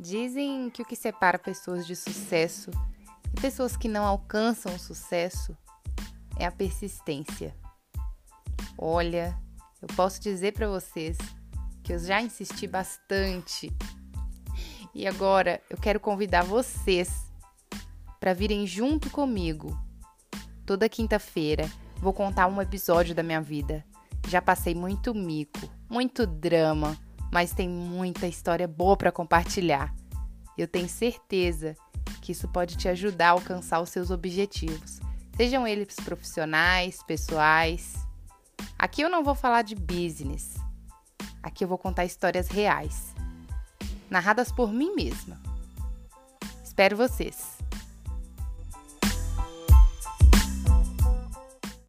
Dizem que o que separa pessoas de sucesso e pessoas que não alcançam o sucesso é a persistência. Olha, eu posso dizer para vocês que eu já insisti bastante. E agora eu quero convidar vocês para virem junto comigo. Toda quinta-feira vou contar um episódio da minha vida. Já passei muito mico, muito drama, mas tem muita história boa para compartilhar. Eu tenho certeza que isso pode te ajudar a alcançar os seus objetivos, sejam eles profissionais, pessoais. Aqui eu não vou falar de business. Aqui eu vou contar histórias reais, narradas por mim mesma. Espero vocês!